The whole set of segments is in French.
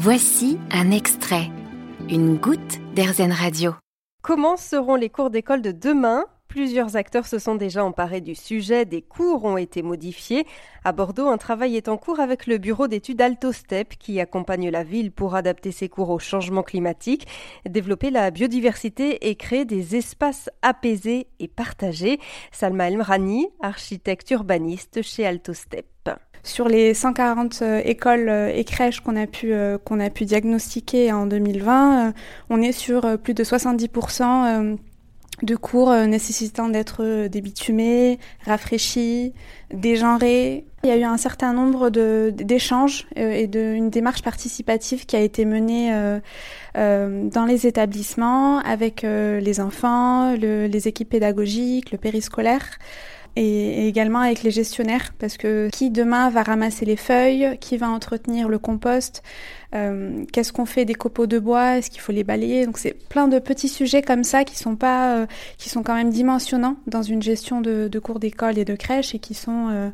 Voici un extrait, une goutte d'Airzen Radio. Comment seront les cours d'école de demain? Plusieurs acteurs se sont déjà emparés du sujet, des cours ont été modifiés. À Bordeaux, un travail est en cours avec le bureau d'études AltoStep qui accompagne la ville pour adapter ses cours au changement climatique, développer la biodiversité et créer des espaces apaisés et partagés. Salma Elmrani, architecte urbaniste chez AltoStep. Sur les 140 euh, écoles euh, et crèches qu'on a pu euh, qu'on a pu diagnostiquer en 2020, on est sur plus de 70% de cours euh, nécessitant d'être euh, débitumés, rafraîchis, dégenrés. Il y a eu un certain nombre d'échanges euh, et d'une démarche participative qui a été menée dans les établissements avec les enfants, les équipes pédagogiques, le périscolaire et également avec les gestionnaires parce que qui demain va ramasser les feuilles, qui va entretenir le compost, euh, qu'est-ce qu'on fait des copeaux de bois, est-ce qu'il faut les balayer? Donc c'est plein de petits sujets comme ça qui sont pas, euh, qui sont quand même dimensionnants dans une gestion de, cours d'école et de crèche et qui sont euh,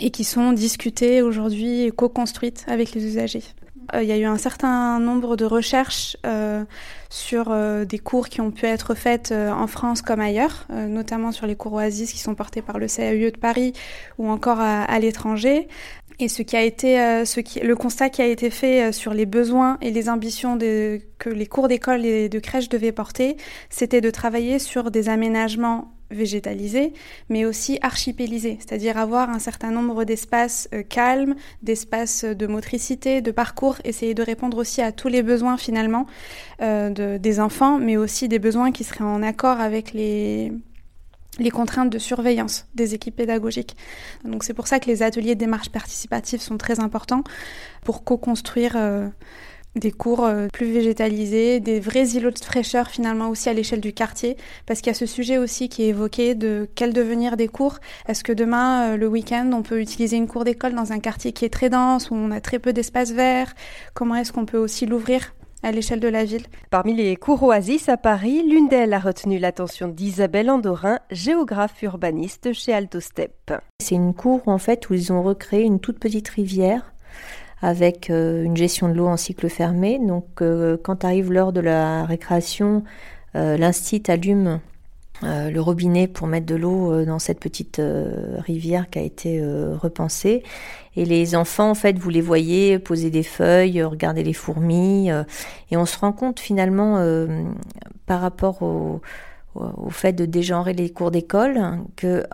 et qui sont discutées aujourd'hui et co-construites avec les usagers. Euh, il y a eu un certain nombre de recherches euh, sur euh, des cours qui ont pu être faites en France comme ailleurs, notamment sur les cours Oasis qui sont portés par le CAUE de Paris ou encore à, l'étranger. Et ce qui a été, le constat qui a été fait sur les besoins et les ambitions que les cours d'école et de crèche devaient porter, c'était de travailler sur des aménagements végétalisé, mais aussi archipélisé, c'est-à-dire avoir un certain nombre d'espaces euh, calmes, d'espaces de motricité, de parcours, essayer de répondre aussi à tous les besoins finalement euh, des enfants, mais aussi des besoins qui seraient en accord avec les, contraintes de surveillance des équipes pédagogiques. Donc c'est pour ça que les ateliers de démarche participative sont très importants pour co-construire euh, des cours euh, plus végétalisés, des vrais îlots de fraîcheur finalement aussi à l'échelle du quartier, parce qu'il y a ce sujet aussi qui est évoqué de quel devenir des cours. Est-ce que demain, euh, le week-end, on peut utiliser une cour d'école dans un quartier qui est très dense, où on a très peu d'espace vert Comment est-ce qu'on peut aussi l'ouvrir à l'échelle de la ville? Parmi les cours oasis à Paris, l'une d'elles a retenu l'attention d'Isabelle Andorin, géographe urbaniste chez AltoStep. C'est une cour en fait où ils ont recréé une toute petite rivière avec euh, une gestion de l'eau en cycle fermé. Donc euh, quand arrive l'heure de la récréation, euh, l'instit allume le robinet pour mettre de l'eau dans cette petite rivière qui a été repensée. Et les enfants, en fait, vous les voyez poser des feuilles, regarder les fourmis, et on se rend compte finalement, par rapport au, au, fait de dégenrer les cours d'école, que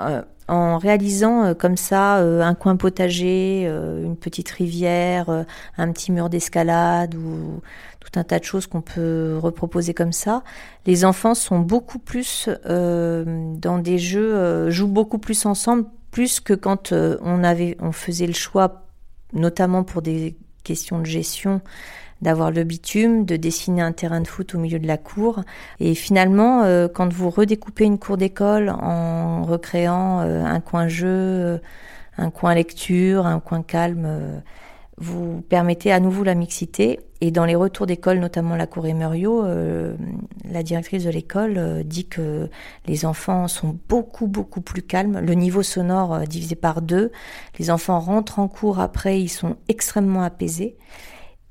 en réalisant euh, comme ça euh, un coin potager, euh, une petite rivière, un petit mur d'escalade ou tout un tas de choses qu'on peut reproposer comme ça. Les enfants sont beaucoup plus dans des jeux, jouent beaucoup plus ensemble, plus que quand on avait, on faisait le choix, notamment pour des questions de gestion, d'avoir le bitume, de dessiner un terrain de foot au milieu de la cour. Et finalement, euh, quand vous redécoupez une cour d'école en recréant euh, un coin jeu, euh, un coin lecture, un coin calme, vous permettez à nouveau la mixité. Et dans les retours d'école, notamment la cour Emerio, la directrice de l'école dit que les enfants sont beaucoup, beaucoup plus calmes. Le niveau sonore divisé par deux. Les enfants rentrent en cours après, ils sont extrêmement apaisés.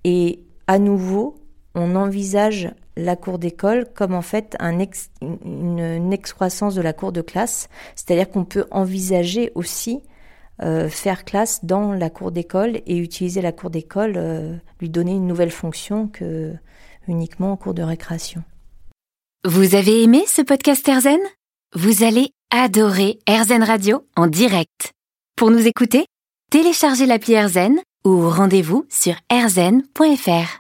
Et à nouveau, on envisage la cour d'école comme en fait un une, excroissance de la cour de classe, c'est-à-dire qu'on peut envisager aussi euh, faire classe dans la cour d'école et utiliser la cour d'école, euh, lui donner une nouvelle fonction que uniquement en cours de récréation. Vous avez aimé ce podcast Erzen? Vous allez adorer Erzen Radio en direct. Pour nous écouter, téléchargez l'appli Erzen ou rendez-vous sur erzen.fr.